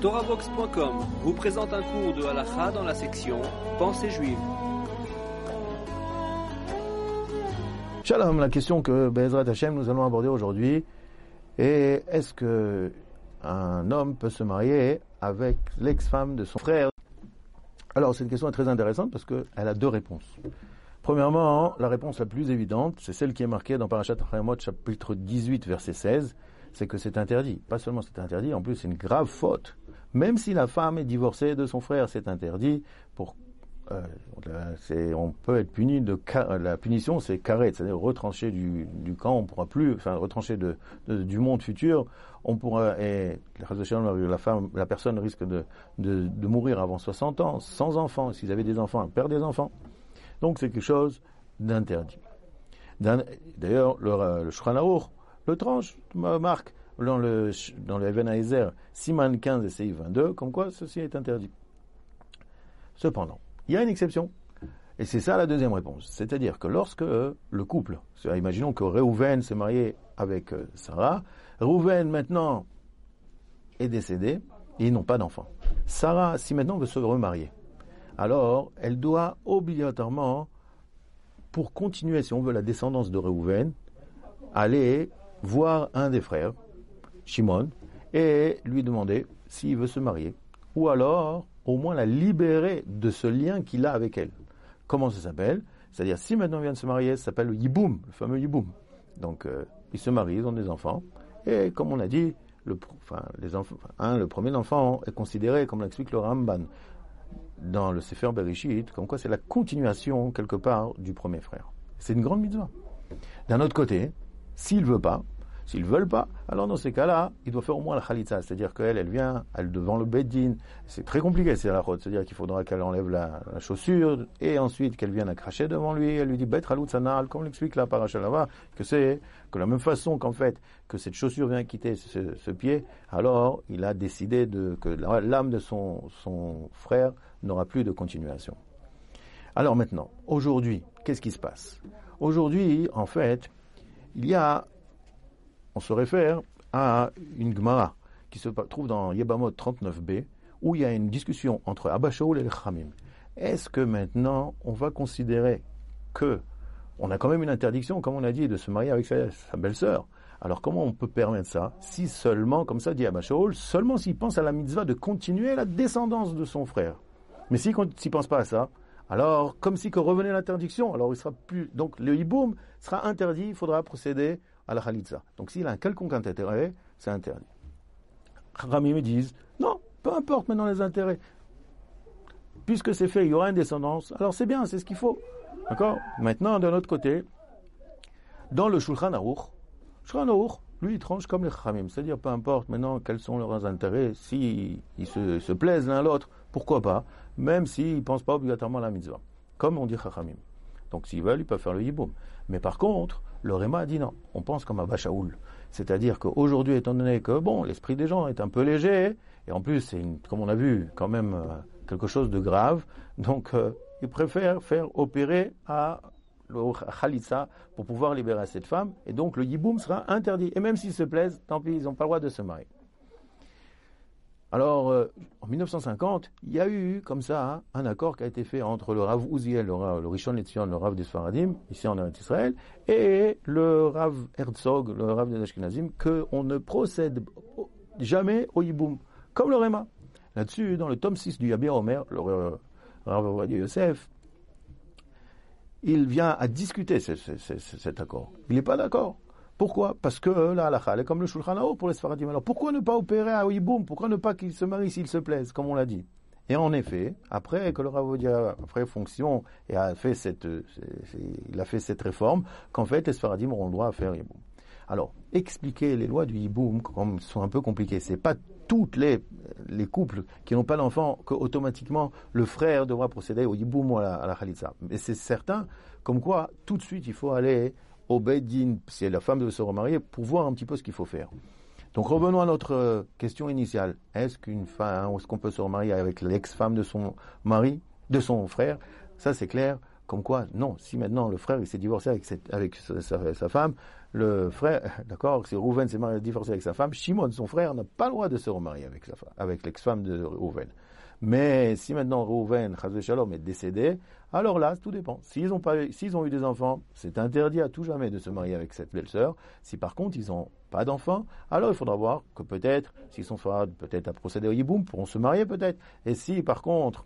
TorahBox.com vous présente un cours de halakha dans la section Pensée juive. Shalom, la question que Bezrat Hashem nous allons aborder aujourd'hui est est-ce que un homme peut se marier avec l'ex-femme de son frère? Alors, cette question est très intéressante parce qu'elle a deux réponses. Premièrement, la réponse la plus évidente, c'est celle qui est marquée dans Parashat Hayamot, chapitre 18, verset 16, c'est que c'est interdit. Pas seulement c'est interdit, en plus c'est une grave faute. Même si la femme est divorcée de son frère, c'est interdit. Pour, euh, on peut être puni de la punition, c'est carré, c'est-à-dire retranché du, du, camp. On pourra plus, enfin retranché de, du monde futur. On pourra et la femme, la personne risque de, de, de mourir avant 60 ans, sans enfants. S'ils avaient des enfants, elle perd des enfants. Donc c'est quelque chose d'interdit. D'ailleurs, le, le le tranche, marque dans le, dans le Even Siman 15 et CI 22, comme quoi ceci est interdit. Cependant, il y a une exception. Et c'est ça la deuxième réponse. C'est-à-dire que lorsque le couple, imaginons que Reuven s'est marié avec euh, Sarah, Reuven maintenant est décédé et ils n'ont pas d'enfant. Sarah, si maintenant veut se remarier, alors elle doit obligatoirement, pour continuer, si on veut, la descendance de Reuven, aller voir un des frères, Shimon, et lui demander s'il veut se marier, ou alors au moins la libérer de ce lien qu'il a avec elle. Comment ça s'appelle? C'est-à-dire, si maintenant il vient de se marier, ça s'appelle le yiboum, le fameux yiboum. Donc, euh, ils se marient, ils ont des enfants, et comme on a dit, le, les enfants, le premier enfant est considéré, comme l'explique le Ramban, dans le Sefer Bereshit, comme quoi c'est la continuation, quelque part, du premier frère. C'est une grande mitzvah. D'un autre côté, s'il veut pas, s'ils veulent pas, alors dans ces cas-là, il doit faire au moins la khalitza, c'est-à-dire qu'elle, elle vient, elle devant le beddin. C'est très compliqué, c'est la route, c'est-à-dire qu'il faudra qu'elle enlève la, chaussure et ensuite qu'elle vienne à cracher devant lui. Elle lui dit bet comme l'explique la parachalava, que c'est que la même façon qu'en fait que cette chaussure vient quitter ce, pied, alors il a décidé que l'âme de son son frère n'aura plus de continuation. Alors maintenant, aujourd'hui, qu'est-ce qui se passe? Aujourd'hui, en fait, il y a, on se réfère à une Gemara qui se trouve dans Yebamot 39b, où il y a une discussion entre Abba et le Khamim. Est-ce que maintenant on va considérer que on a quand même une interdiction, comme on a dit, de se marier avec sa, belle-sœur? Alors comment on peut permettre ça Si seulement, comme ça dit Abba seulement s'il pense à la mitzvah de continuer la descendance de son frère? Mais s'il ne pense pas à ça, alors, comme si que revenait l'interdiction, alors il sera plus. Donc le hiboum sera interdit, il faudra procéder à la khalitza. Donc s'il a un quelconque intérêt, c'est interdit. Rami me disent non, peu importe maintenant les intérêts. Puisque c'est fait, il y aura une descendance, alors c'est bien, c'est ce qu'il faut. D'accord? Maintenant, d'un autre côté, dans le Shulchan Aruch, Shulchan Aruch, lui, il tranche comme les Khamim. C'est-à-dire, peu importe maintenant quels sont leurs intérêts, s'ils se, se plaisent l'un l'autre, pourquoi pas, même s'ils ne pensent pas obligatoirement à la mitzvah. Comme on dit Chachamim. Donc s'ils veulent, ils peuvent faire le yiboum. Mais par contre, le a dit non. On pense comme à Bachaoul. C'est-à-dire qu'aujourd'hui, étant donné que, bon, l'esprit des gens est un peu léger, et en plus, c'est, comme on a vu, quand même euh, quelque chose de grave, donc euh, ils préfèrent faire opérer à le khalitsa pour pouvoir libérer cette femme, et donc le yiboum sera interdit. Et même s'ils se plaisent, tant pis, ils n'ont pas le droit de se marier. Alors, euh, en 1950, il y a eu, comme ça, un accord qui a été fait entre le Rav Uziel, le, Rav, le Rishon Letzion, le Rav des Sfaradim, ici en Israël, et le Rav Herzog, le Rav des Ashkenazim, qu'on ne procède jamais au Yiboum, comme le Réma. Là-dessus, dans le tome 6 du Yabir Omer, le Rav Yosef, il vient à discuter cet accord. Il n'est pas d'accord. Pourquoi? Parce que la halakha, est comme le shulchan pour les Sfaradim. Alors pourquoi ne pas opérer à Oiboum Pourquoi ne pas qu'ils se marient s'ils se plaisent, comme on l'a dit? Et en effet, après que le Ravodia après fonction et a fait cette, il a fait cette réforme, qu'en fait les Sfaradim auront le droit à faire Yiboum. Alors, expliquer les lois du Yiboum, comme sont un peu compliquées, c'est pas toutes les, les couples qui n'ont pas d'enfant que automatiquement le frère devra procéder au Yiboum ou à la, à. Mais c'est certain, comme quoi, tout de suite, il faut aller Beddin, si la femme veut se remarier, pour voir un petit peu ce qu'il faut faire. Donc revenons à notre euh, question initiale. Est-ce qu'une femme, est-ce qu'on peut se remarier avec l'ex-femme de son mari, de son frère? Ça c'est clair. Comme quoi, non. Si maintenant le frère s'est divorcé avec, sa, femme, le frère, d'accord, si Rouven s'est divorcé avec sa femme, Shimon, son frère, n'a pas le droit de se remarier avec, avec l'ex-femme de Rouven. Mais si maintenant Rouven, Shalom, est décédé, alors là, tout dépend. S'ils ont, ont eu des enfants, c'est interdit à tout jamais de se marier avec cette belle-sœur. Si par contre ils n'ont pas d'enfants, alors il faudra voir que peut-être, s'ils sont fades, peut-être à procéder au yiboum, pourront se marier peut-être. Et si par contre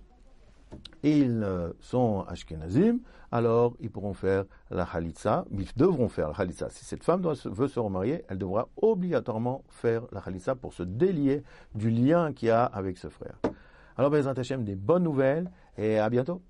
ils euh, sont ashkenazim, alors ils pourront faire la halitza, ils devront faire la halitza. Si cette femme veut se remarier, elle devra obligatoirement faire la halitza pour se délier du lien qu'il y a avec ce frère. Alors, Bezrat Hashem, des bonnes nouvelles et à bientôt.